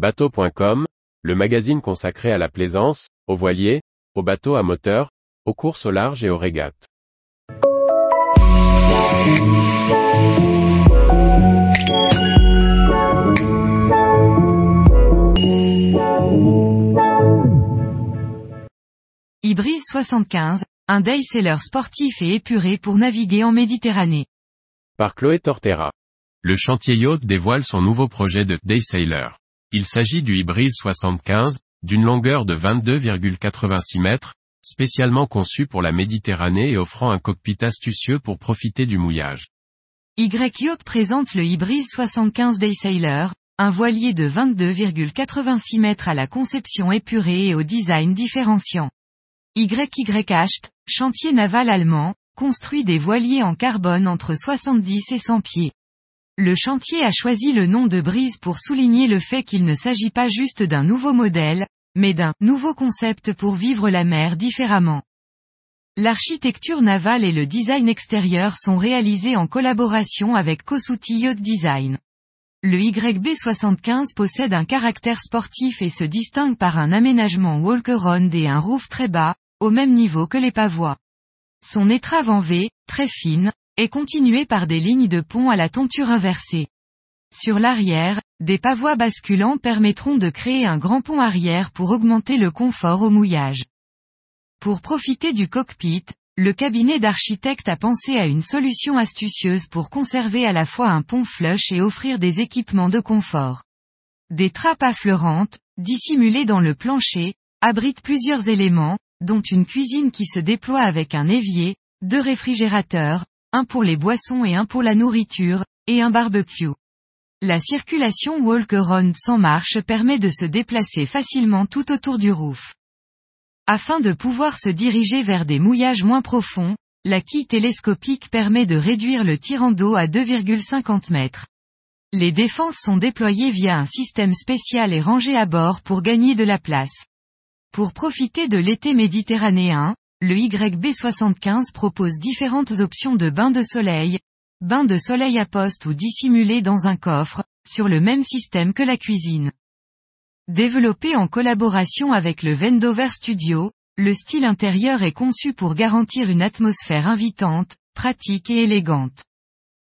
Bateau.com, le magazine consacré à la plaisance, aux voiliers, aux bateaux à moteur, aux courses au large et aux régates. Ibris 75, un day-sailor sportif et épuré pour naviguer en Méditerranée. Par Chloé Tortera. Le chantier yacht dévoile son nouveau projet de Day Sailor. Il s'agit du Ibris 75, d'une longueur de 22,86 mètres, spécialement conçu pour la Méditerranée et offrant un cockpit astucieux pour profiter du mouillage. Y-Yacht présente le Ibris 75 Day Sailor, un voilier de 22,86 mètres à la conception épurée et au design différenciant. YYHT, chantier naval allemand, construit des voiliers en carbone entre 70 et 100 pieds. Le chantier a choisi le nom de Brise pour souligner le fait qu'il ne s'agit pas juste d'un nouveau modèle, mais d'un nouveau concept pour vivre la mer différemment. L'architecture navale et le design extérieur sont réalisés en collaboration avec Kosuti Yacht Design. Le YB75 possède un caractère sportif et se distingue par un aménagement walk-around et un roof très bas, au même niveau que les pavois. Son étrave en V, très fine, est continuée par des lignes de pont à la tonture inversée. Sur l'arrière, des pavois basculants permettront de créer un grand pont arrière pour augmenter le confort au mouillage. Pour profiter du cockpit, le cabinet d'architecte a pensé à une solution astucieuse pour conserver à la fois un pont flush et offrir des équipements de confort. Des trappes affleurantes, dissimulées dans le plancher, abritent plusieurs éléments, dont une cuisine qui se déploie avec un évier, deux réfrigérateurs, un pour les boissons et un pour la nourriture, et un barbecue. La circulation walk-around sans marche permet de se déplacer facilement tout autour du roof. Afin de pouvoir se diriger vers des mouillages moins profonds, la quille télescopique permet de réduire le tirant d'eau à 2,50 mètres. Les défenses sont déployées via un système spécial et rangées à bord pour gagner de la place. Pour profiter de l'été méditerranéen, le YB75 propose différentes options de bain de soleil, bain de soleil à poste ou dissimulé dans un coffre, sur le même système que la cuisine. Développé en collaboration avec le Vendover Studio, le style intérieur est conçu pour garantir une atmosphère invitante, pratique et élégante.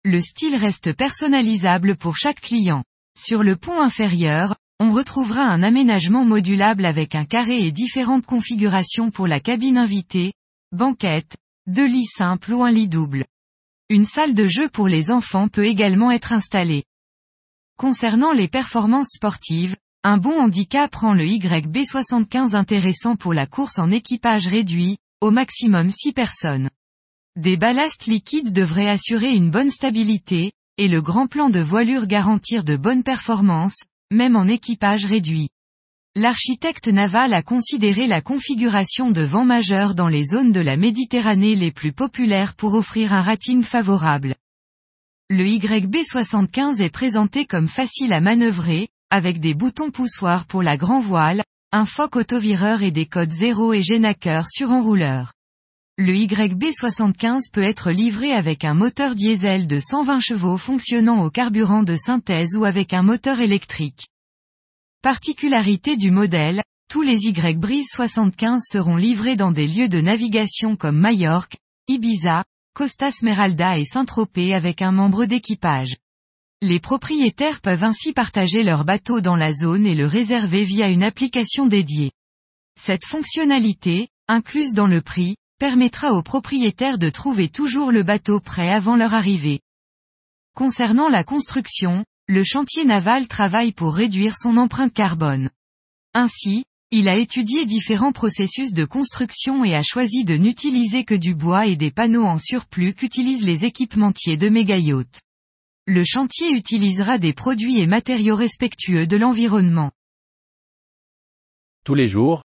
Le style reste personnalisable pour chaque client. Sur le pont inférieur, on retrouvera un aménagement modulable avec un carré et différentes configurations pour la cabine invitée, banquette, deux lits simples ou un lit double. Une salle de jeu pour les enfants peut également être installée. Concernant les performances sportives, un bon handicap rend le YB75 intéressant pour la course en équipage réduit, au maximum 6 personnes. Des ballasts liquides devraient assurer une bonne stabilité, et le grand plan de voilure garantir de bonnes performances, même en équipage réduit. L'architecte naval a considéré la configuration de vent majeur dans les zones de la Méditerranée les plus populaires pour offrir un rating favorable. Le YB75 est présenté comme facile à manœuvrer, avec des boutons poussoirs pour la grand voile, un foc autovireur et des codes 0 et génaqueur sur enrouleur. Le YB75 peut être livré avec un moteur diesel de 120 chevaux fonctionnant au carburant de synthèse ou avec un moteur électrique. Particularité du modèle, tous les Y 75 seront livrés dans des lieux de navigation comme Majorque, Ibiza, Costa Smeralda et Saint-Tropez avec un membre d'équipage. Les propriétaires peuvent ainsi partager leur bateau dans la zone et le réserver via une application dédiée. Cette fonctionnalité, incluse dans le prix, permettra aux propriétaires de trouver toujours le bateau prêt avant leur arrivée. Concernant la construction, le chantier naval travaille pour réduire son empreinte carbone. Ainsi, il a étudié différents processus de construction et a choisi de n'utiliser que du bois et des panneaux en surplus qu'utilisent les équipementiers de méga-yachts. Le chantier utilisera des produits et matériaux respectueux de l'environnement. Tous les jours,